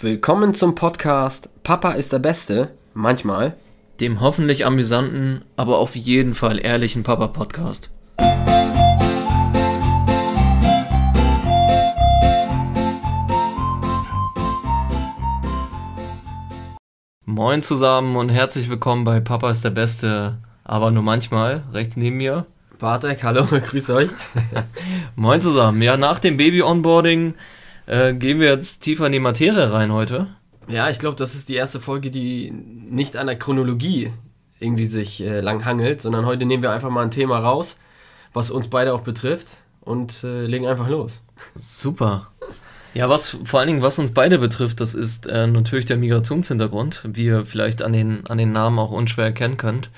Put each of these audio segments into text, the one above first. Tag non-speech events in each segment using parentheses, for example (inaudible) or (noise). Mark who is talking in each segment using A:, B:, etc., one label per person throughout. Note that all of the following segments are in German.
A: Willkommen zum Podcast Papa ist der Beste, manchmal.
B: Dem hoffentlich amüsanten, aber auf jeden Fall ehrlichen Papa-Podcast. Moin zusammen und herzlich willkommen bei Papa ist der Beste, aber nur manchmal, rechts neben mir.
A: Bartek, hallo, (laughs) grüß euch. (laughs)
B: Moin zusammen. Ja, nach dem Baby-Onboarding äh, gehen wir jetzt tiefer in die Materie rein heute.
A: Ja, ich glaube, das ist die erste Folge, die nicht an der Chronologie irgendwie sich äh, lang hangelt, sondern heute nehmen wir einfach mal ein Thema raus, was uns beide auch betrifft und äh, legen einfach los.
B: Super. Ja, was vor allen Dingen, was uns beide betrifft, das ist äh, natürlich der Migrationshintergrund, wie ihr vielleicht an den, an den Namen auch unschwer erkennen könnt.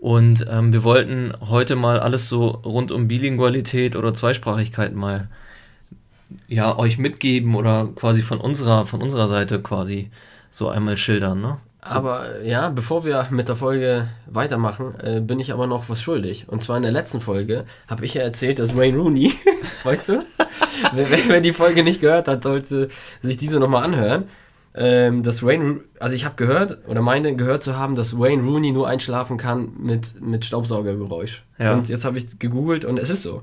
B: Und ähm, wir wollten heute mal alles so rund um Bilingualität oder Zweisprachigkeit mal ja, euch mitgeben oder quasi von unserer, von unserer Seite quasi so einmal schildern, ne?
A: So. Aber ja, bevor wir mit der Folge weitermachen, äh, bin ich aber noch was schuldig. Und zwar in der letzten Folge habe ich ja erzählt, dass Wayne Rooney, (laughs) weißt du, (laughs) wer, wer, die Folge nicht gehört hat, sollte sich diese nochmal anhören. Ähm, dass Wayne, also ich habe gehört oder meine gehört zu haben, dass Wayne Rooney nur einschlafen kann mit, mit Staubsaugergeräusch. Ja. Und jetzt habe ich gegoogelt und es ist so.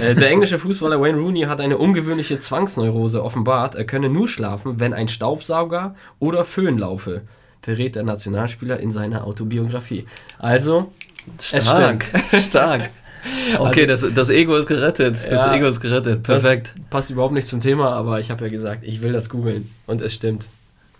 A: Äh, der englische Fußballer Wayne Rooney hat eine ungewöhnliche Zwangsneurose offenbart. Er könne nur schlafen, wenn ein Staubsauger oder Föhn laufe, verrät der Nationalspieler in seiner Autobiografie. Also,
B: stark, stark. (laughs) Okay, also, das, das Ego ist gerettet. Ja, das Ego ist gerettet. Perfekt.
A: passt überhaupt nicht zum Thema, aber ich habe ja gesagt, ich will das googeln. Und es stimmt.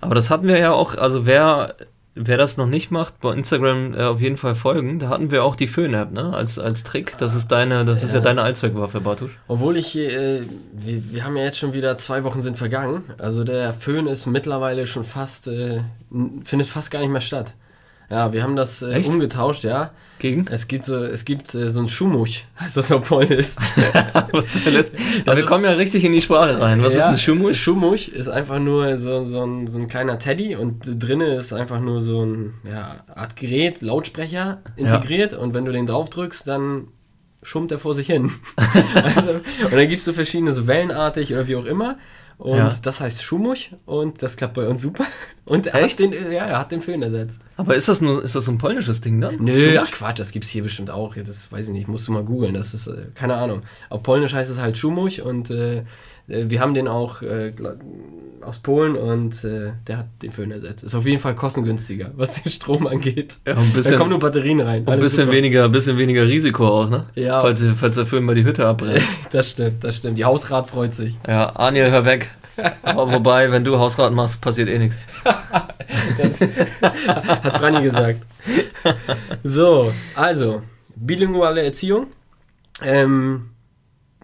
B: Aber das hatten wir ja auch, also wer wer das noch nicht macht, bei Instagram äh, auf jeden Fall folgen. Da hatten wir auch die Föhn-App, ne? Als, als Trick. Das ist deine, das ja. ist ja deine Allzweckwaffe, Bartusch.
A: Obwohl ich, äh, wir, wir haben ja jetzt schon wieder zwei Wochen sind vergangen. Also der Föhn ist mittlerweile schon fast, äh, findet fast gar nicht mehr statt. Ja, wir haben das äh, umgetauscht, ja.
B: Gegen?
A: Es gibt so, es gibt äh, so ein Schumuch, (laughs) heißt das auf Polnisch. (laughs)
B: Was zur Hölle ist? wir kommen ja richtig in die Sprache rein. Was ja, ist ein Schumuch?
A: Schumuch ist einfach nur so, so, ein, so ein kleiner Teddy und drinnen ist einfach nur so ein ja, Art Gerät, Lautsprecher integriert ja. und wenn du den drauf drückst, dann schummt er vor sich hin. (laughs) also, und dann gibt es so verschiedene, so wellenartig oder wie auch immer. Und ja. das heißt Schumuch und das klappt bei uns super. (laughs) Und er Echt? hat den, ja, er hat den Föhn ersetzt.
B: Aber ist das nur, ist das so ein polnisches Ding dann?
A: Nö, ach Quatsch, das gibt es hier bestimmt auch. Das weiß ich nicht, musst du mal googeln. Das ist, äh, keine Ahnung. Auf Polnisch heißt es halt Schumuch und äh, wir haben den auch äh, aus Polen und äh, der hat den Föhn ersetzt. Ist auf jeden Fall kostengünstiger, was den Strom angeht.
B: Ja, ein bisschen, da kommen nur Batterien rein. Ein bisschen weniger, bisschen weniger Risiko auch, ne? Ja. Falls, falls der Föhn mal die Hütte abbrennt. (laughs)
A: das stimmt, das stimmt. Die Hausrat freut sich.
B: Ja, Aniel, hör weg. Aber wobei, wenn du Hausrat machst, passiert eh nichts. (laughs)
A: das hat Franny gesagt. So, also, bilinguale Erziehung. Ähm,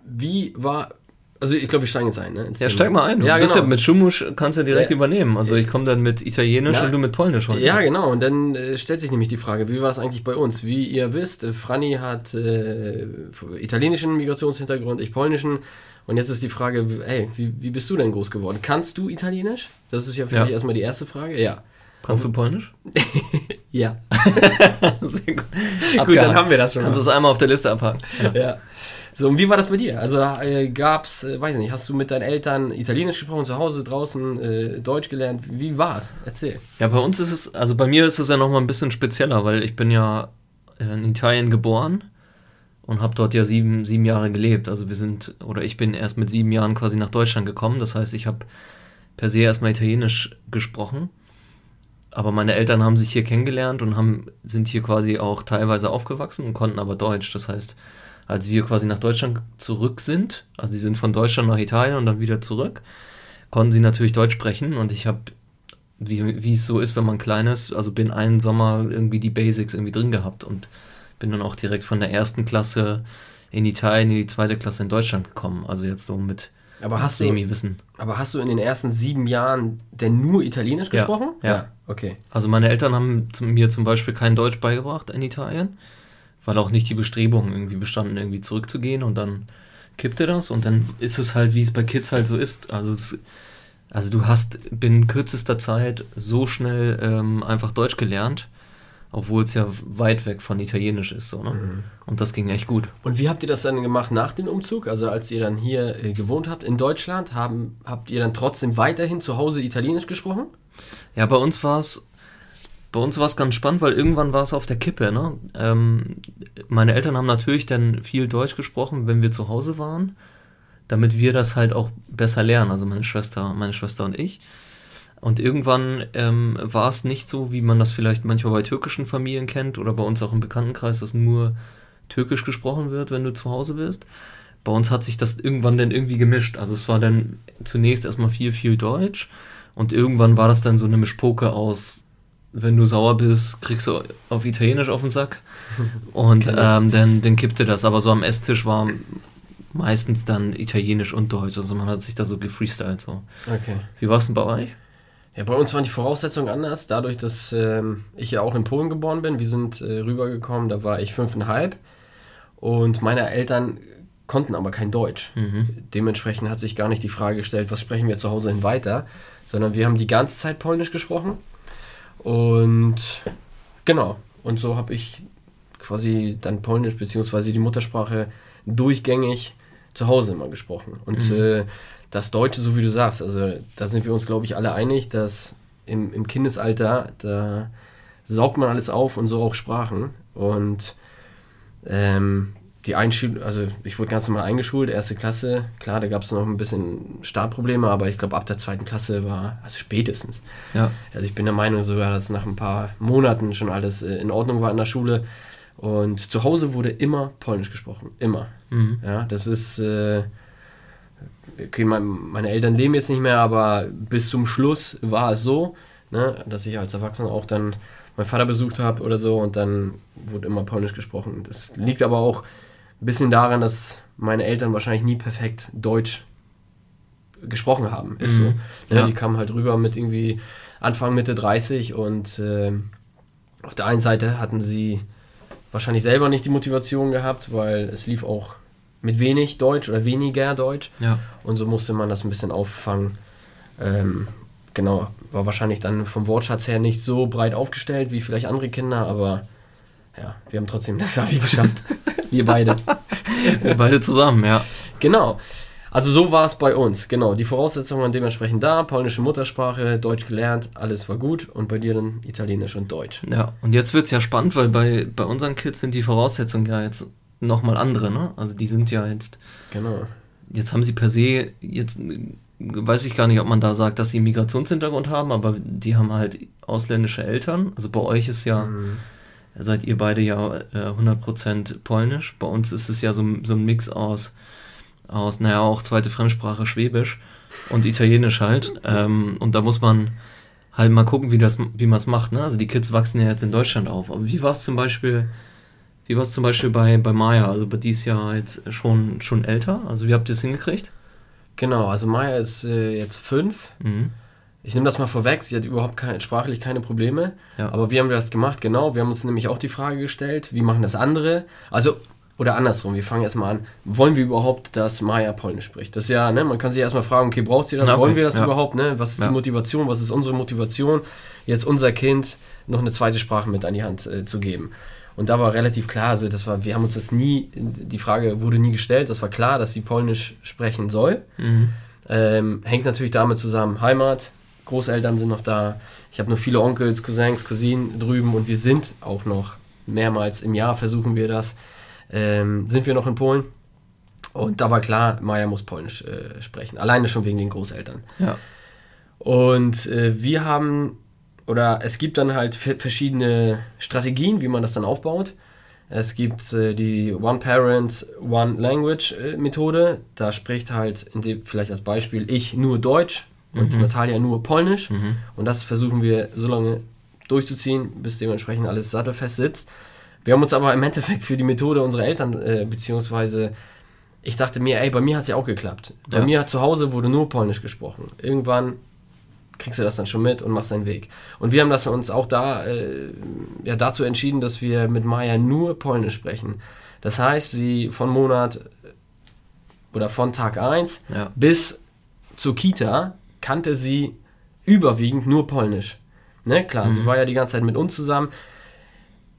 A: wie war also ich glaube, wir steigen jetzt ein. Ne,
B: ja, steig mal ein. Du ja, genau. ja mit Schumusch kannst du ja direkt ja. übernehmen. Also ich komme dann mit Italienisch ja. und du mit Polnisch heute.
A: Ja, genau. Und dann äh, stellt sich nämlich die Frage, wie war das eigentlich bei uns? Wie ihr wisst, äh, Franny hat äh, italienischen Migrationshintergrund, ich polnischen. Und jetzt ist die Frage, ey, wie, wie bist du denn groß geworden? Kannst du Italienisch? Das ist ja vielleicht ja. erstmal die erste Frage. Ja.
B: Kannst du Polnisch? (laughs)
A: ja. (laughs) Sehr gut. gut, dann haben wir das schon.
B: Kannst du es einmal auf der Liste abhaken.
A: ja. So, und wie war das bei dir? Also äh, gab's, äh, weiß nicht, hast du mit deinen Eltern Italienisch gesprochen, zu Hause, draußen äh, Deutsch gelernt? Wie war's? Erzähl.
B: Ja, bei uns ist es, also bei mir ist es ja nochmal ein bisschen spezieller, weil ich bin ja in Italien geboren und habe dort ja sieben, sieben Jahre gelebt. Also wir sind, oder ich bin erst mit sieben Jahren quasi nach Deutschland gekommen. Das heißt, ich habe per se erstmal Italienisch gesprochen. Aber meine Eltern haben sich hier kennengelernt und haben, sind hier quasi auch teilweise aufgewachsen und konnten aber Deutsch. Das heißt, als wir quasi nach Deutschland zurück sind, also die sind von Deutschland nach Italien und dann wieder zurück, konnten sie natürlich Deutsch sprechen und ich habe, wie, wie es so ist, wenn man klein ist, also bin einen Sommer irgendwie die Basics irgendwie drin gehabt und bin dann auch direkt von der ersten Klasse in Italien in die zweite Klasse in Deutschland gekommen. Also jetzt so mit
A: aber hast Semi-Wissen. Aber hast du in den ersten sieben Jahren denn nur Italienisch gesprochen?
B: Ja, ja. okay. Also meine Eltern haben mir zum Beispiel kein Deutsch beigebracht in Italien weil auch nicht die Bestrebungen irgendwie bestanden, irgendwie zurückzugehen und dann kippte das und dann ist es halt, wie es bei Kids halt so ist. Also, es, also du hast binnen kürzester Zeit so schnell ähm, einfach Deutsch gelernt. obwohl es ja weit weg von Italienisch ist. So, ne?
A: Mhm.
B: Und das ging echt gut.
A: Und wie habt ihr das dann gemacht nach dem Umzug? Also als ihr dann hier äh, gewohnt habt in Deutschland, haben, habt ihr dann trotzdem weiterhin zu Hause Italienisch gesprochen?
B: Ja, bei uns war es bei uns war es ganz spannend, weil irgendwann war es auf der Kippe. Ne? Ähm, meine Eltern haben natürlich dann viel Deutsch gesprochen, wenn wir zu Hause waren, damit wir das halt auch besser lernen. Also meine Schwester, meine Schwester und ich. Und irgendwann ähm, war es nicht so, wie man das vielleicht manchmal bei türkischen Familien kennt oder bei uns auch im Bekanntenkreis, dass nur türkisch gesprochen wird, wenn du zu Hause bist. Bei uns hat sich das irgendwann dann irgendwie gemischt. Also es war dann zunächst erstmal viel, viel Deutsch und irgendwann war das dann so eine Mischpoke aus wenn du sauer bist, kriegst du auf Italienisch auf den Sack. (laughs) Und ähm, dann, dann kippte das. Aber so am Esstisch war meistens dann Italienisch und Deutsch. Also man hat sich da so gefreestylt so.
A: Okay.
B: Wie war es denn bei euch?
A: Ja, bei uns waren die Voraussetzungen anders. Dadurch, dass ähm, ich ja auch in Polen geboren bin. Wir sind äh, rübergekommen, da war ich fünfeinhalb. Und meine Eltern konnten aber kein Deutsch.
B: Mhm.
A: Dementsprechend hat sich gar nicht die Frage gestellt, was sprechen wir zu Hause hin weiter, sondern wir haben die ganze Zeit Polnisch gesprochen. Und genau, und so habe ich quasi dann Polnisch beziehungsweise die Muttersprache durchgängig zu Hause immer gesprochen. Und
B: Mhm.
A: äh, das Deutsche, so wie du sagst, also da sind wir uns, glaube ich, alle einig, dass im, im Kindesalter, da saugt man alles auf und so auch Sprachen. Und ähm, die Einschulung, also ich wurde ganz normal eingeschult, erste Klasse, klar, da gab es noch ein bisschen Startprobleme, aber ich glaube ab der zweiten Klasse war, also spätestens.
B: Ja.
A: Also ich bin der Meinung sogar, dass nach ein paar Monaten schon alles äh, in Ordnung war in der Schule. Und zu Hause wurde immer Polnisch gesprochen, immer.
B: Mhm.
A: Ja, das ist, äh, okay, mein, meine Eltern leben jetzt nicht mehr, aber bis zum Schluss war es so, ne, dass ich als Erwachsener auch dann meinen Vater besucht habe oder so und dann wurde immer Polnisch gesprochen. Das liegt aber auch ein bisschen daran, dass meine Eltern wahrscheinlich nie perfekt Deutsch gesprochen haben. Ist so.
B: Mhm.
A: Ne,
B: Ja.
A: Die kamen halt rüber mit irgendwie Anfang, Mitte 30 und äh, auf der einen Seite hatten sie wahrscheinlich selber nicht die Motivation gehabt, weil es lief auch mit wenig Deutsch oder weniger Deutsch
B: Ja.
A: und so musste man das ein bisschen auffangen. Ähm, genau, war wahrscheinlich dann vom Wortschatz her nicht so breit aufgestellt wie vielleicht andere Kinder, aber ja, wir haben trotzdem das Abi geschafft. (laughs) wir beide.
B: Wir beide zusammen, ja.
A: Genau. Also so war es bei uns. Genau, die Voraussetzungen waren dementsprechend da. Polnische Muttersprache, Deutsch gelernt, alles war gut. Und bei dir dann Italienisch und Deutsch.
B: Ja, und jetzt wird es ja spannend, weil bei, bei unseren Kids sind die Voraussetzungen ja jetzt nochmal andere, ne? Also die sind ja jetzt,
A: Genau.
B: jetzt haben sie per se, jetzt weiß ich gar nicht, ob man da sagt, dass sie einen Migrationshintergrund haben, aber die haben halt ausländische Eltern. Also bei euch ist ja,
A: Mhm.
B: Seid ihr beide ja äh, 100% polnisch. Bei uns ist es ja so, so ein Mix aus, aus, naja, auch zweite Fremdsprache Schwäbisch und Italienisch halt. (laughs) Ähm, und da muss man halt mal gucken, wie, das, wie man es macht. Ne? Also die Kids wachsen ja jetzt in Deutschland auf. Aber wie war es zum Beispiel, wie war es zum Beispiel bei, bei Maya? Also bei die ist ja jetzt schon, schon älter. Also wie habt ihr es hingekriegt?
A: Genau, also Maya ist äh, jetzt fünf.
B: Mhm.
A: Ich nehme das mal vorweg, sie hat überhaupt kein, sprachlich keine Probleme.
B: Ja.
A: Aber wie haben wir das gemacht? Genau, wir haben uns nämlich auch die Frage gestellt, wie machen das andere? Also, oder andersrum, wir fangen erstmal an, wollen wir überhaupt, dass Maya Polnisch spricht? Das ist ja, ne, man kann sich erstmal fragen, okay, braucht sie das?
B: Okay,
A: Wollen wir das
B: ja.
A: überhaupt? Ne? Was ist
B: Ja.
A: die Motivation? Was ist unsere Motivation, jetzt unser Kind noch eine zweite Sprache mit an die Hand äh, zu geben? Und da war relativ klar, also das war, wir haben uns das nie, die Frage wurde nie gestellt, das war klar, dass sie Polnisch sprechen soll.
B: Mhm.
A: Ähm, hängt natürlich damit zusammen, Heimat, Großeltern sind noch da. Ich habe noch viele Onkels, Cousins, Cousinen drüben und wir sind auch noch mehrmals im Jahr versuchen wir das. Ähm, sind wir noch in Polen? Und da war klar, Maya muss Polnisch äh, sprechen. Alleine schon wegen den Großeltern.
B: Ja.
A: Und äh, wir haben, oder es gibt dann halt verschiedene Strategien, wie man das dann aufbaut. Es gibt äh, die One Parent, One Language äh, Methode. Da spricht halt, vielleicht als Beispiel, ich nur Deutsch und Natalia nur Polnisch.
B: Mhm.
A: Und das versuchen wir so lange durchzuziehen, bis dementsprechend alles sattelfest sitzt. Wir haben uns aber im Endeffekt für die Methode unserer Eltern, äh, beziehungsweise ich dachte mir, ey, bei mir hat es ja auch geklappt. Bei
B: Ja.
A: mir zu Hause wurde nur Polnisch gesprochen. Irgendwann kriegst du das dann schon mit und machst deinen Weg. Und wir haben das uns auch da äh, ja, dazu entschieden, dass wir mit Maya nur Polnisch sprechen. Das heißt, sie von Monat oder von Tag 1
B: Ja.
A: bis zur Kita kannte sie überwiegend nur Polnisch. Ne, klar, sie war ja die ganze Zeit mit uns zusammen.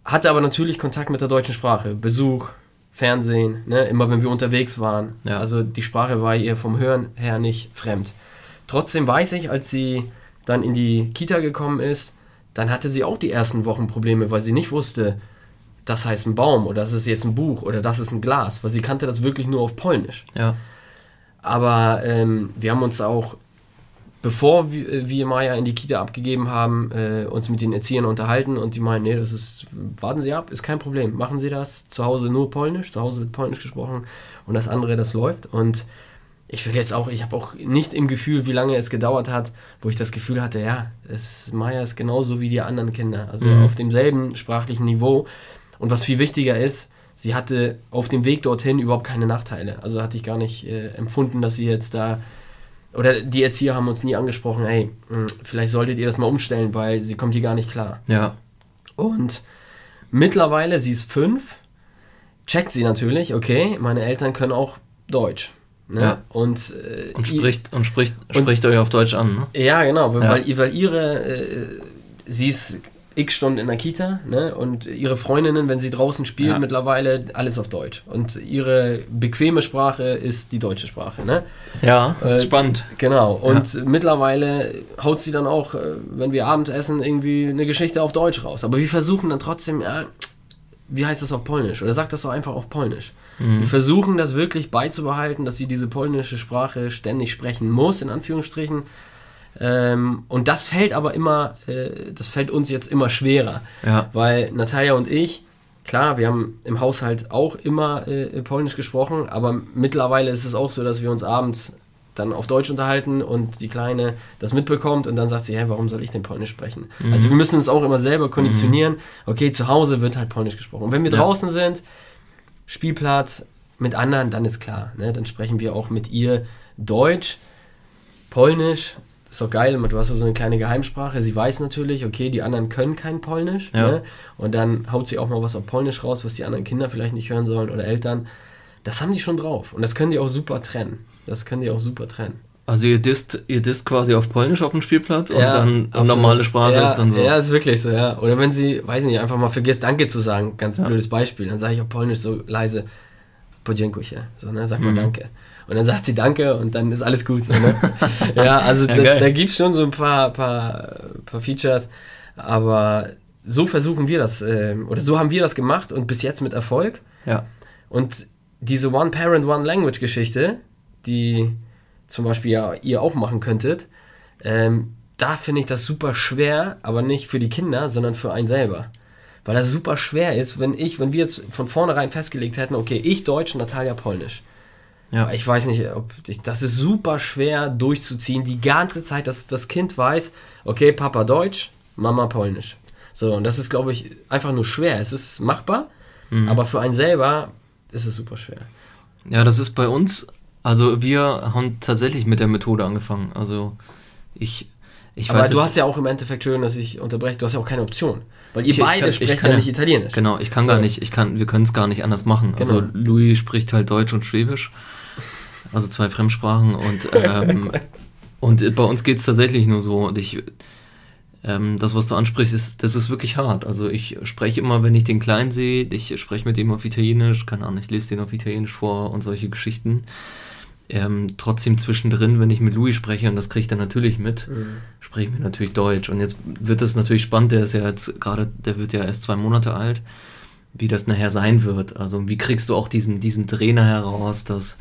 A: hatte aber natürlich Kontakt mit der deutschen Sprache. Besuch, Fernsehen, ne? immer wenn wir unterwegs waren.
B: Ja.
A: Also die Sprache war ihr vom Hören her nicht fremd. Trotzdem weiß ich, als sie dann in die Kita gekommen ist, dann hatte sie auch die ersten Wochen Probleme, weil sie nicht wusste, das heißt ein Baum oder das ist jetzt ein Buch oder das ist ein Glas, weil sie kannte das wirklich nur auf Polnisch.
B: Ja.
A: Aber ähm, wir haben uns auch, bevor wir, wir Maya in die Kita abgegeben haben, äh, uns mit den Erziehern unterhalten und die meinen, nee, das ist, warten Sie ab, ist kein Problem, machen Sie das. Zu Hause nur Polnisch, zu Hause wird Polnisch gesprochen und das andere, das läuft. Und ich will jetzt auch, ich habe auch nicht im Gefühl, wie lange es gedauert hat, wo ich das Gefühl hatte, ja, es, Maya ist genauso wie die anderen Kinder, also
B: Mhm.
A: auf demselben sprachlichen Niveau. Und was viel wichtiger ist, sie hatte auf dem Weg dorthin überhaupt keine Nachteile. Also hatte ich gar nicht äh, empfunden, dass sie jetzt da oder die Erzieher haben uns nie angesprochen, hey, mh, vielleicht solltet ihr das mal umstellen, weil sie kommt hier gar nicht klar.
B: Ja.
A: Und mittlerweile, sie ist fünf, checkt sie natürlich, okay, meine Eltern können auch Deutsch. Ne?
B: Ja.
A: Und, äh,
B: Und spricht, und spricht,
A: Und-
B: spricht euch auf Deutsch an, ne?
A: ja, genau, weil,
B: Ja.
A: Weil, weil ihre, äh, sie ist x Stunden in der Kita, ne? Und ihre Freundinnen, wenn sie draußen spielt,
B: Ja.
A: mittlerweile alles auf Deutsch. Und ihre bequeme Sprache ist die deutsche Sprache, ne?
B: Ja, das ist
A: Äh,
B: spannend.
A: Genau. Und mittlerweile haut sie dann auch, äh, wenn wir abends essen, irgendwie eine Geschichte auf Deutsch raus. Aber wir versuchen dann trotzdem, ja, wie heißt das auf Polnisch? Oder sagt das doch einfach auf Polnisch. Wir versuchen das wirklich beizubehalten, dass sie diese polnische Sprache ständig sprechen muss, in Anführungsstrichen. Ähm, und das fällt aber immer, äh, das fällt uns jetzt immer schwerer.
B: Ja.
A: Weil Natalia und ich, klar, wir haben im Haushalt auch immer äh, Polnisch gesprochen, aber mittlerweile ist es auch so, dass wir uns abends dann auf Deutsch unterhalten und die Kleine das mitbekommt und dann sagt sie, hey, warum soll ich denn Polnisch sprechen? Also wir müssen es auch immer selber konditionieren. Okay, zu Hause wird halt Polnisch gesprochen. Und wenn wir
B: Ja.
A: draußen sind, Spielplatz mit anderen, dann ist klar. Ne? Dann sprechen wir auch mit ihr Deutsch, Polnisch. Ist doch geil, du hast so eine kleine Geheimsprache. Sie weiß natürlich, okay, die anderen können kein Polnisch.
B: Ja.
A: Ne? Und dann haut sie auch mal was auf Polnisch raus, was die anderen Kinder vielleicht nicht hören sollen oder Eltern. Das haben die schon drauf. Und das können die auch super trennen. Das können die auch super trennen.
B: Also ihr disst, ihr disst quasi auf Polnisch auf dem Spielplatz und
A: Ja,
B: dann normale Sprache
A: ja,
B: ist dann so.
A: Ja, ist wirklich so, ja. Oder wenn sie, weiß nicht, einfach mal vergisst, Danke zu sagen, ganz blödes Beispiel, dann sage ich auf Polnisch so leise, Podziękuję, so, ne, sag mal
B: Mhm.
A: Danke. Und dann sagt sie Danke und dann ist alles gut, so, ne? (laughs) ja, also
B: Ja,
A: da, da gibt es schon so ein paar, paar, paar Features, aber so versuchen wir das, ähm, oder so haben wir das gemacht und bis jetzt mit Erfolg.
B: ja.
A: Und diese One-Parent, One-Language-Geschichte, die zum Beispiel ja ihr auch machen könntet, ähm, da finde ich das super schwer, aber nicht für die Kinder, sondern für einen selber. Weil das super schwer ist, wenn ich, wenn wir jetzt von vornherein festgelegt hätten, okay, ich Deutsch, Natalia Polnisch.
B: Ja.
A: Ich weiß nicht, ob ich, das ist super schwer durchzuziehen, die ganze Zeit, dass das Kind weiß, okay, Papa Deutsch, Mama Polnisch. So, und das ist, glaube ich, einfach nur schwer. Es ist machbar,
B: Mhm.
A: aber für einen selber ist es super schwer.
B: Ja, das ist bei uns, also wir haben tatsächlich mit der Methode angefangen. Also ich, ich
A: Aber du hast ja auch im Endeffekt schön, dass ich unterbreche, du hast ja auch keine Option. Weil ihr
B: Ich- ich
A: beide
B: kann- ich
A: sprecht
B: kann ja
A: nicht Italienisch.
B: Genau, ich kann
A: So.
B: gar nicht, ich kann, wir können es gar nicht anders machen. Also
A: Genau.
B: Louis spricht halt Deutsch und Schwäbisch, also zwei Fremdsprachen und ähm, (laughs) und bei uns geht es tatsächlich nur so und ich ähm, das, was du ansprichst, ist, das ist wirklich hart. Also ich spreche immer, wenn ich den Kleinen sehe, ich spreche mit ihm auf Italienisch, keine Ahnung, ich lese den auf Italienisch vor und solche Geschichten. Ähm, trotzdem zwischendrin, wenn ich mit Louis spreche, und das kriege ich dann natürlich mit,
A: Mhm.
B: sprechen wir natürlich Deutsch. Und jetzt wird es natürlich spannend, der ist ja jetzt gerade, der wird ja erst zwei Monate alt, wie das nachher sein wird. Also wie kriegst du auch diesen, diesen Trainer heraus, dass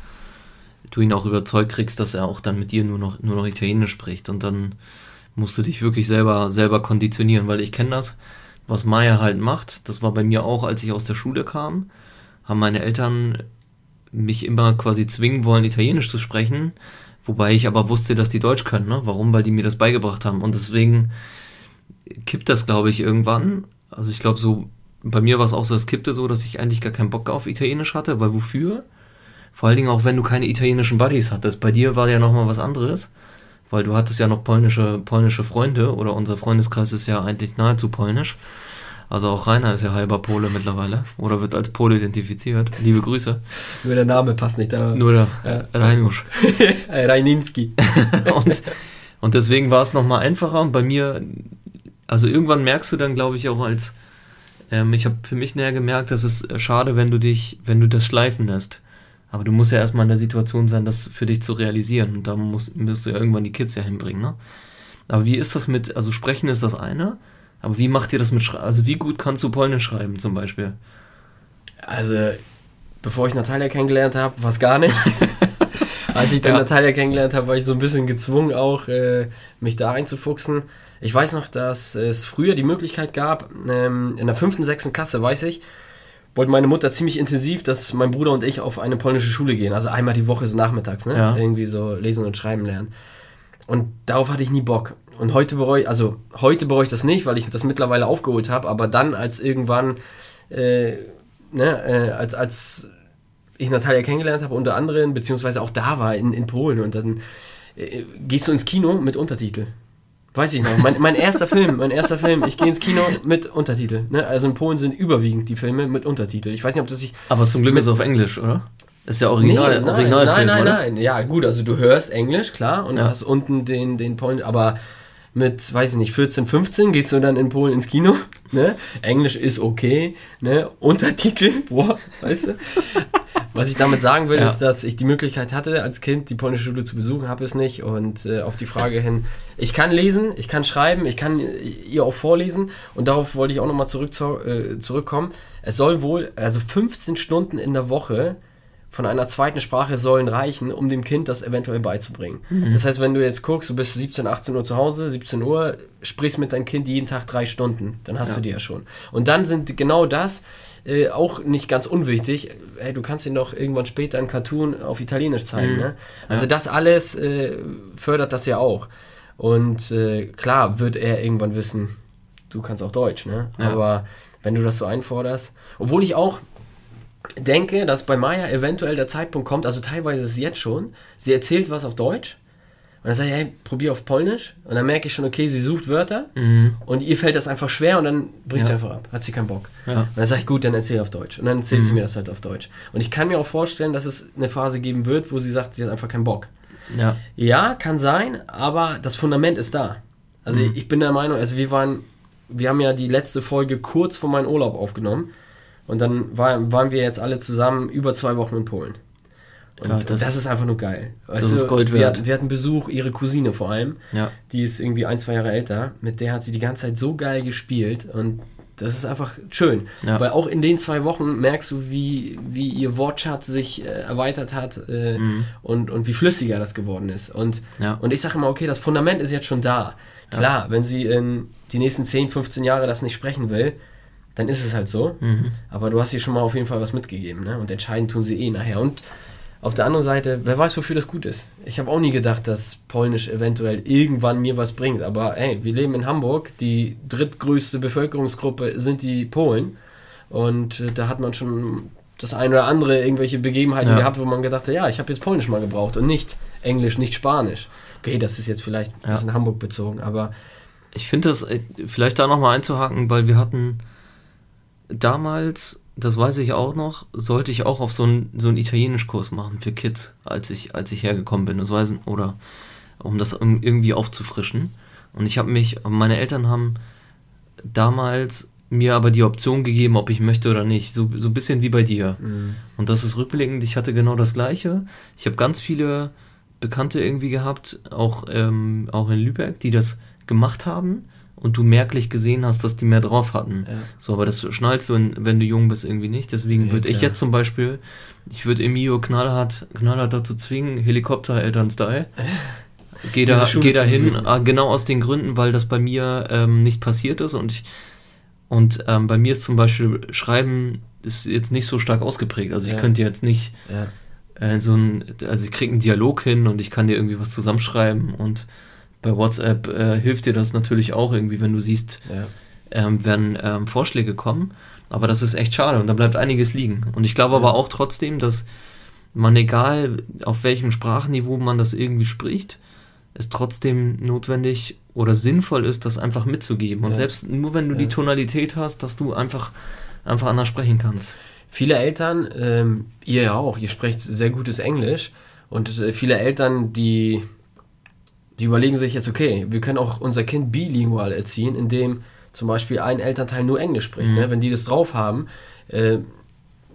B: du ihn auch überzeugt kriegst, dass er auch dann mit dir nur noch, nur noch Italienisch spricht. Und dann musst du dich wirklich selber, selber konditionieren, weil ich kenne das, was Maya halt macht. Das war bei mir auch, als ich aus der Schule kam, haben meine Eltern mich immer quasi zwingen wollen, Italienisch zu sprechen, wobei ich aber wusste, dass die Deutsch können. Ne? Warum? Weil die mir das beigebracht haben. Und deswegen kippt das, glaube ich, irgendwann. Also ich glaube, so bei mir war es auch so, es kippte so, dass ich eigentlich gar keinen Bock auf Italienisch hatte, weil wofür? Vor allen Dingen auch, wenn du keine italienischen Buddies hattest. Bei dir war ja nochmal was anderes, weil du hattest ja noch polnische, polnische Freunde oder unser Freundeskreis ist ja eigentlich nahezu polnisch. Also auch Rainer ist ja halber Pole mittlerweile oder wird als Pole identifiziert. Liebe Grüße.
A: Nur der Name passt nicht da.
B: Nur der
A: Ja.
B: Reinusch. (laughs)
A: Reininski. (laughs)
B: und, und deswegen war es nochmal einfacher. Und bei mir, also irgendwann merkst du dann, glaube ich, auch als, ähm, ich habe für mich näher gemerkt, dass es äh, schade, wenn du dich, wenn du das schleifen lässt. Aber du musst ja erstmal in der Situation sein, das für dich zu realisieren. Und da musst, musst du ja irgendwann die Kids ja hinbringen, ne? Aber wie ist das mit, also sprechen ist das eine, aber wie macht ihr das mit Schreiben? Also wie gut kannst du Polnisch schreiben zum Beispiel?
A: Also, bevor ich Natalia kennengelernt habe, war es gar nicht. (laughs) Als ich dann ja. Natalia kennengelernt habe, war ich so ein bisschen gezwungen, auch äh, mich da einzufuchsen. Ich weiß noch, dass es früher die Möglichkeit gab, ähm, in der fünften, sechsten Klasse, weiß ich, wollte meine Mutter ziemlich intensiv, dass mein Bruder und ich auf eine polnische Schule gehen. Also einmal die Woche so nachmittags, ne? Ja. Irgendwie so lesen und schreiben lernen. Und darauf hatte ich nie Bock. Und heute bereue ich, also heute bereue ich das nicht, weil ich das mittlerweile aufgeholt habe, aber dann, als irgendwann, äh, ne, äh, als, als ich Natalia kennengelernt habe, unter anderem, beziehungsweise auch da war in, in Polen und dann äh, gehst du ins Kino mit Untertitel. Weiß ich noch. Mein, mein erster Film, mein erster Film. Ich gehe ins Kino mit Untertitel. Ne? Also in Polen sind überwiegend die Filme mit Untertitel. Ich weiß nicht, ob das sich.
B: Aber zum Glück ist es auf Englisch, oder? Ist ja original, nee, nein, Originalfilm,
A: Nein, nein, oder? nein. Ja, gut, also du hörst Englisch, klar, und ja. hast unten den, den Point, aber mit, weiß ich nicht, 14, 15 gehst du dann in Polen ins Kino, (laughs) ne? Englisch ist okay, ne? Untertitel, (laughs) boah, weißt du? Was ich damit sagen will, ja. ist, dass ich die Möglichkeit hatte, als Kind die polnische Schule zu besuchen, habe es nicht. Und äh, auf die Frage hin, ich kann lesen, ich kann schreiben, ich kann ihr auch vorlesen. Und darauf wollte ich auch nochmal zurück, äh, zurückkommen. Es soll wohl, also 15 Stunden in der Woche von einer zweiten Sprache sollen reichen, um dem Kind das eventuell beizubringen. Mhm. Das heißt, wenn du jetzt guckst, du bist 17, 18 Uhr zu Hause, 17 Uhr, sprichst mit deinem Kind jeden Tag drei Stunden, dann hast ja. du die ja schon. Und dann sind genau das äh, auch nicht ganz unwichtig. Hey, du kannst ihn doch irgendwann später ein Cartoon auf Italienisch zeigen. Mhm. Ne? Also ja. das alles äh, fördert das ja auch. Und äh, klar wird er irgendwann wissen, du kannst auch Deutsch, ne? Ja. Aber wenn du das so einforderst, obwohl ich auch denke, dass bei Maya eventuell der Zeitpunkt kommt, also teilweise ist es jetzt schon, sie erzählt was auf Deutsch und dann sage ich, hey, probier auf Polnisch und dann merke ich schon, okay, sie sucht Wörter mhm. und ihr fällt das einfach schwer und dann bricht ja. sie einfach ab, hat sie keinen Bock. Ja. Und dann sage ich, gut, dann erzähl auf Deutsch und dann erzählt mhm. sie mir das halt auf Deutsch. Und ich kann mir auch vorstellen, dass es eine Phase geben wird, wo sie sagt, sie hat einfach keinen Bock. Ja, ja kann sein, aber das Fundament ist da. Also mhm. ich bin der Meinung, also wir waren, wir haben ja die letzte Folge kurz vor meinem Urlaub aufgenommen und dann war, waren wir jetzt alle zusammen über zwei Wochen in Polen. Und, ja, das, das, ist einfach nur geil. Weißt
B: das du, ist Gold wert.
A: Wir, wir, hatten Besuch, ihre Cousine vor allem. Ja. Die ist irgendwie ein, zwei Jahre älter. Mit der hat sie die ganze Zeit so geil gespielt. Und das ist einfach schön. Ja. Weil auch in den zwei Wochen merkst du, wie, wie ihr Wortschatz sich äh, erweitert hat äh, mhm. und, und wie flüssiger das geworden ist. Und, ja. und ich sage immer, okay, das Fundament ist jetzt schon da. Klar, wenn sie in die nächsten 10, 15 Jahre das nicht sprechen will, dann ist es halt so. Mhm. Aber du hast ihr schon mal auf jeden Fall was mitgegeben. Ne? Und entscheiden tun sie eh nachher. Und auf der anderen Seite, wer weiß, wofür das gut ist. Ich habe auch nie gedacht, dass Polnisch eventuell irgendwann mir was bringt. Aber hey, wir leben in Hamburg. Die drittgrößte Bevölkerungsgruppe sind die Polen. Und äh, da hat man schon das eine oder andere irgendwelche Begebenheiten ja. gehabt, wo man gedacht hat, ja, ich habe jetzt Polnisch mal gebraucht und nicht Englisch, nicht Spanisch. Okay, das ist jetzt vielleicht ein bisschen ja. Hamburg bezogen, aber.
B: Ich finde das, äh, vielleicht da nochmal einzuhaken, weil wir hatten damals, das weiß ich auch noch, sollte ich auch auf so einen, so einen Italienischkurs machen für Kids, als ich, als ich hergekommen bin. Das weiß, oder um das irgendwie aufzufrischen. Und ich habe mich, meine Eltern haben damals mir aber die Option gegeben, ob ich möchte oder nicht. So, so ein bisschen wie bei dir. Mhm. Und das ist rückblickend, ich hatte genau das Gleiche. Ich habe ganz viele Bekannte irgendwie gehabt, auch, ähm, auch in Lübeck, die das gemacht haben und du merklich gesehen hast, dass die mehr drauf hatten. Ja. So, aber das schnallst du, wenn du jung bist, irgendwie nicht. Deswegen ja, würde ich jetzt zum Beispiel, ich würde Emilio knallhart, knallhart dazu zwingen, Helikopter-Eltern-Style. (laughs) Geh da, geh da hin, ah, genau aus den Gründen, weil das bei mir ähm, nicht passiert ist und ich, und ähm, bei mir ist zum Beispiel Schreiben ist jetzt nicht so stark ausgeprägt. Also ich ja. könnte jetzt nicht äh, so ein, also ich kriege einen Dialog hin und ich kann dir irgendwie was zusammenschreiben und bei WhatsApp äh, hilft dir das natürlich auch irgendwie, wenn du siehst, ja. ähm, wenn ähm, Vorschläge kommen. Aber das ist echt schade und da bleibt einiges liegen. Und ich glaube ja. aber auch trotzdem, dass man, egal auf welchem Sprachniveau man das irgendwie spricht, es trotzdem notwendig oder sinnvoll ist, das einfach mitzugeben. Und ja. selbst nur wenn du die Tonalität hast, dass du einfach, einfach anders sprechen kannst.
A: Viele Eltern, ähm, ihr ja auch, ihr sprecht sehr gutes Englisch und äh, viele Eltern, die die überlegen sich jetzt, okay, wir können auch unser Kind bilingual erziehen, indem zum Beispiel ein Elternteil nur Englisch spricht. Mhm. Ne? Wenn die das drauf haben, äh,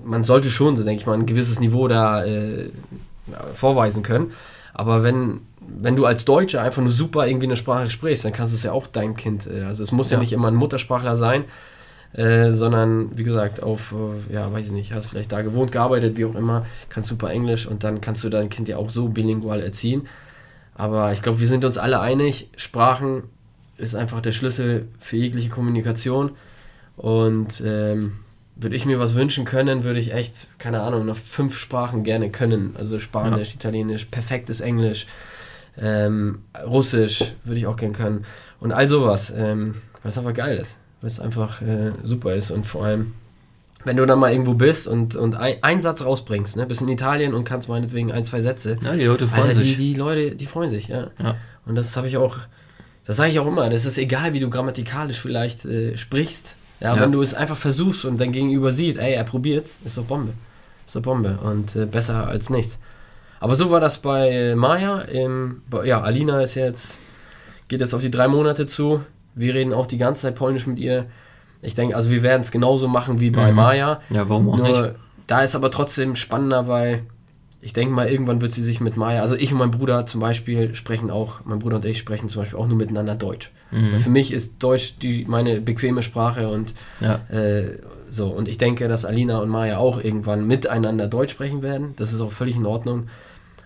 A: man sollte schon, so denke ich mal, ein gewisses Niveau da äh, vorweisen können. Aber wenn, wenn du als Deutscher einfach nur super irgendwie eine Sprache sprichst, dann kannst du es ja auch deinem Kind. Äh, also es muss ja, ja nicht immer ein Muttersprachler sein, äh, sondern wie gesagt, auf, äh, ja, weiß ich nicht, hast vielleicht da gewohnt, gearbeitet, wie auch immer, kannst super Englisch und dann kannst du dein Kind ja auch so bilingual erziehen. Aber ich glaube, wir sind uns alle einig, Sprachen ist einfach der Schlüssel für jegliche Kommunikation. Und ähm, würde ich mir was wünschen können, würde ich echt, keine Ahnung, noch fünf Sprachen gerne können. Also Spanisch, ja. Italienisch, perfektes Englisch, ähm, Russisch würde ich auch gerne können. Und all sowas, ähm, was einfach geil ist, was einfach äh, super ist und vor allem, wenn du dann mal irgendwo bist und, und ein, einen Satz rausbringst, ne, bist in Italien und kannst meinetwegen ein, zwei Sätze.
B: Ja, die Leute freuen
A: Alter,
B: sich.
A: Die, die Leute, die freuen sich, ja. ja. Und das habe ich auch, das sage ich auch immer, das ist egal, wie du grammatikalisch vielleicht äh, sprichst, ja, ja, wenn du es einfach versuchst und dein Gegenüber sieht, ey, er probiert, ist doch Bombe. Ist doch Bombe und äh, besser als nichts. Aber so war das bei äh, Maya. Ähm, ja, Alina ist jetzt, geht jetzt auf die drei Monate zu. Wir reden auch die ganze Zeit Polnisch mit ihr. Ich denke, also wir werden es genauso machen wie bei mhm. Maya.
B: Ja, warum auch Nur, nicht?
A: Da ist aber trotzdem spannender, weil ich denke mal, irgendwann wird sie sich mit Maya, also ich und mein Bruder zum Beispiel sprechen auch, mein Bruder und ich sprechen zum Beispiel auch nur miteinander Deutsch. Mhm. Für mich ist Deutsch die, meine bequeme Sprache und ja. äh, so. Und ich denke, dass Alina und Maya auch irgendwann miteinander Deutsch sprechen werden. Das ist auch völlig in Ordnung.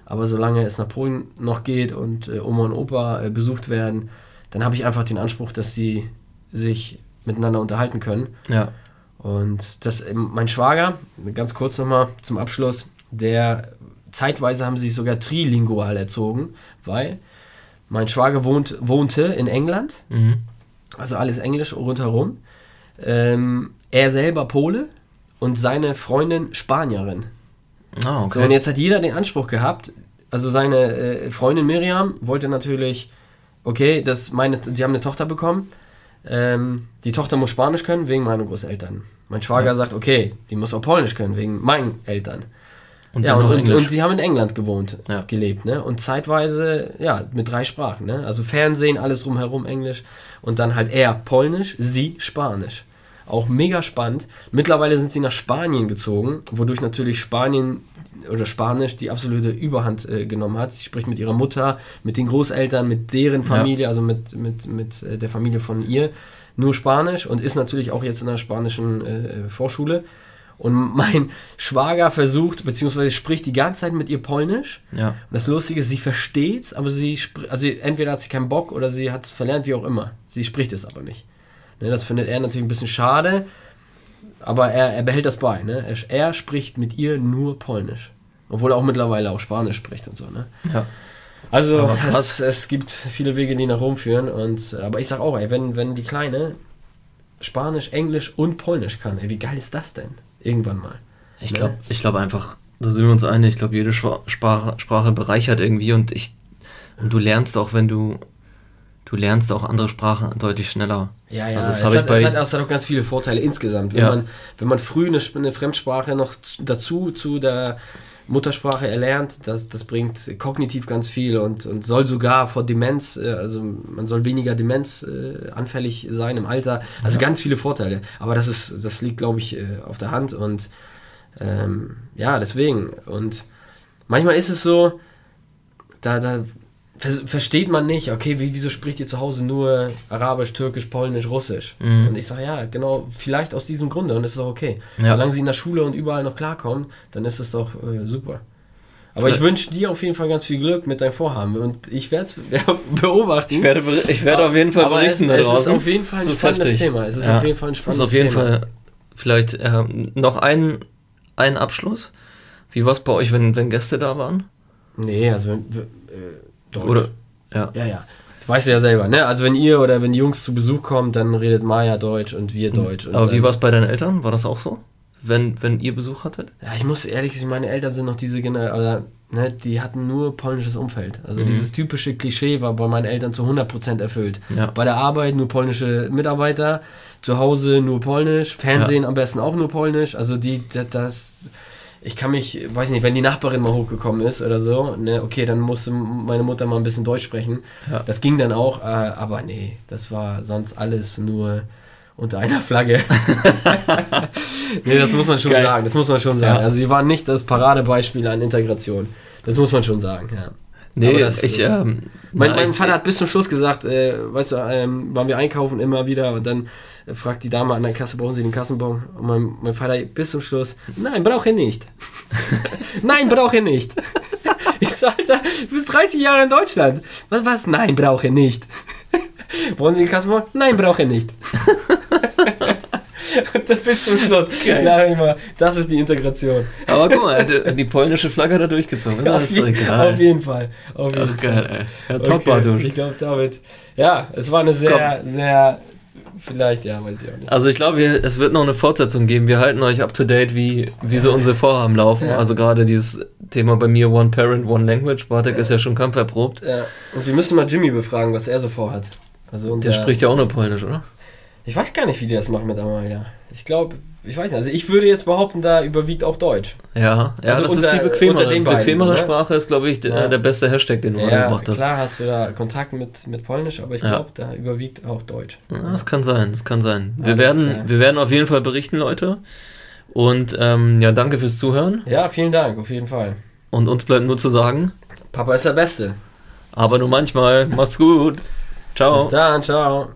A: Aber solange es nach Polen noch geht und äh, Oma und Opa äh, besucht werden, dann habe ich einfach den Anspruch, dass sie sich miteinander unterhalten können.
B: Ja.
A: Und das, ähm, mein Schwager, ganz kurz nochmal zum Abschluss, der zeitweise haben sie sich sogar trilingual erzogen, weil mein Schwager wohnt, wohnte in England, mhm. also alles Englisch rundherum. Ähm, er selber Pole und seine Freundin Spanierin.
B: Ah, okay.
A: So, und jetzt hat jeder den Anspruch gehabt, also seine äh, Freundin Miriam wollte natürlich, okay, das meine, sie haben eine Tochter bekommen, ähm, die Tochter muss Spanisch können wegen meiner Großeltern. Mein Schwager ja. sagt, okay, die muss auch Polnisch können wegen meinen Eltern. Und ja, und, und, und, sie haben in England gewohnt, ja. gelebt, ne? Und zeitweise, ja, mit drei Sprachen, ne? Also Fernsehen, alles drumherum Englisch und dann halt er Polnisch, sie Spanisch. Auch mega spannend. Mittlerweile sind sie nach Spanien gezogen, wodurch natürlich Spanien oder Spanisch die absolute Überhand äh, genommen hat. Sie spricht mit ihrer Mutter, mit den Großeltern, mit deren Familie, ja. also mit, mit, mit äh, der Familie von ihr, nur Spanisch und ist natürlich auch jetzt in der spanischen äh, Vorschule. Und mein Schwager versucht, beziehungsweise spricht die ganze Zeit mit ihr Polnisch.
B: Ja. Und
A: das Lustige ist, sie versteht es, aber sie spricht, also entweder hat sie keinen Bock oder sie hat es verlernt, wie auch immer. Sie spricht es aber nicht. Ne, das findet er natürlich ein bisschen schade, aber er, er behält das bei. Ne? Er, er, spricht mit ihr nur Polnisch. Obwohl er auch mittlerweile auch Spanisch spricht und so. Ne?
B: Ja.
A: Also es, es, gibt viele Wege, die nach Rom führen. Und, aber ich sag auch, ey, wenn, wenn die Kleine Spanisch, Englisch und Polnisch kann, ey, wie geil ist das denn? Irgendwann mal.
B: Ich glaube ne? glaub einfach, da sind wir uns einig, ich glaube, jede Sprache, Sprache bereichert irgendwie und ich und du lernst auch, wenn du du lernst auch andere Sprachen deutlich schneller.
A: Ja, ja, also das es, hat, es, hat, es hat auch ganz viele Vorteile insgesamt. Wenn, ja. man, wenn man früh eine, eine Fremdsprache noch dazu zu der Muttersprache erlernt, das, das bringt kognitiv ganz viel und, und soll sogar vor Demenz, äh, also man soll weniger Demenz äh, anfällig sein im Alter. Also ja. ganz viele Vorteile. Aber das ist, das liegt, glaube ich, äh, auf der Hand und ähm, ja, deswegen. Und manchmal ist es so, da, da versteht man nicht, okay, wieso spricht ihr zu Hause nur Arabisch, Türkisch, Polnisch, Russisch? Mhm. Und ich sage, ja, genau, vielleicht aus diesem Grunde und das ist auch okay. Ja. Solange sie in der Schule und überall noch klarkommen, dann ist es doch äh, super. Aber ich wünsche dir auf jeden Fall ganz viel Glück mit deinem Vorhaben und ich werde (laughs) es beobachten.
B: Ich werde, ich werde auf jeden Fall
A: aber berichten es, es ist auf jeden Fall ein spannendes heftig. Thema. Es ist ja. auf jeden Fall ein spannendes
B: Thema. Es ist auf jeden Thema. Fall vielleicht äh, noch ein, ein Abschluss. Wie war es bei euch, wenn, wenn Gäste da waren?
A: Nee, also wenn, äh,
B: Deutsch. Oder,
A: ja. Ja, ja. Du weißt ja selber, ne? Also wenn ihr oder wenn die Jungs zu Besuch kommen, dann redet Maya Deutsch und wir hm. Deutsch. Und
B: Aber wie war es bei deinen Eltern? War das auch so? Wenn, wenn ihr Besuch hattet?
A: Ja, ich muss ehrlich sagen, meine Eltern sind noch diese Generation, ne, die hatten nur polnisches Umfeld. Also mhm. dieses typische Klischee war bei meinen Eltern zu 100% erfüllt. Ja. Bei der Arbeit nur polnische Mitarbeiter, zu Hause nur polnisch, Fernsehen ja. am besten auch nur polnisch. Also die, das ich kann mich, weiß nicht, wenn die Nachbarin mal hochgekommen ist oder so, ne, okay, dann musste meine Mutter mal ein bisschen Deutsch sprechen. Ja. Das ging dann auch, äh, aber nee, das war sonst alles nur unter einer Flagge. (laughs) nee, das muss man schon
B: Geil.
A: sagen. Das muss man schon sagen.
B: Ja.
A: Also sie waren nicht das Paradebeispiel an Integration. Das muss man schon sagen, ja.
B: Nee,
A: das
B: ich,
A: ist-
B: ähm,
A: Mein,
B: na,
A: mein
B: ich-
A: Vater hat bis zum Schluss gesagt, äh, weißt du, ähm, waren wir einkaufen immer wieder und dann äh, fragt die Dame an der Kasse, brauchen Sie den Kassenbon? Und mein, mein Vater bis zum Schluss, nein, brauche ich nicht. (laughs) nein, brauche ich nicht. (laughs) ich so, Alter, du bist 30 Jahre in Deutschland. Was, was? Nein, brauche ich nicht. (laughs) brauchen Sie den Kassenbon? Nein, brauche ich nicht. (laughs) bis zum Schluss.
B: Geil.
A: Das ist die Integration.
B: Aber guck mal, er hat die polnische Flagge da durchgezogen. Ist
A: auf, je-
B: egal.
A: auf jeden Fall. Auf jeden
B: Ach,
A: Fall.
B: geil, ey. Ja, top,
A: Okay. Ich glaube, damit. Ja, es war eine sehr, sehr. Vielleicht, ja, weiß ich auch nicht.
B: Also ich glaube, es wird noch eine Fortsetzung geben. Wir halten euch up to date, wie, wie so unsere Vorhaben laufen.
A: Ja.
B: Also gerade dieses Thema bei mir One Parent, One Language. Bartek ist ja schon kampferprobt.
A: Ja, und wir müssen mal Jimmy befragen, was er so vorhat. Also
B: Der spricht ja auch nur Polnisch, oder?
A: Ich weiß gar nicht, wie die das machen mit Amalia. Ich glaube, ich weiß nicht. Also ich würde jetzt behaupten, da überwiegt auch Deutsch.
B: Ja, ja
A: Also
B: das
A: unter-
B: ist die bequemere,
A: beiden
B: bequemere
A: so, ne?
B: Sprache ist, glaube ich, der,
A: Ja.
B: der beste Hashtag, den du angebracht hast.
A: klar hast du da Kontakt mit, mit Polnisch, aber ich
B: Ja.
A: glaube, da überwiegt auch Deutsch.
B: Ja, das kann sein, das kann sein. Wir werden,
A: klar.
B: wir werden auf jeden Fall berichten, Leute. Und ähm, ja, danke fürs Zuhören.
A: Ja, vielen Dank, auf jeden Fall.
B: Und uns bleibt nur zu sagen,
A: Papa ist der Beste.
B: aber nur manchmal. Macht's gut. Ciao.
A: Bis dann, ciao.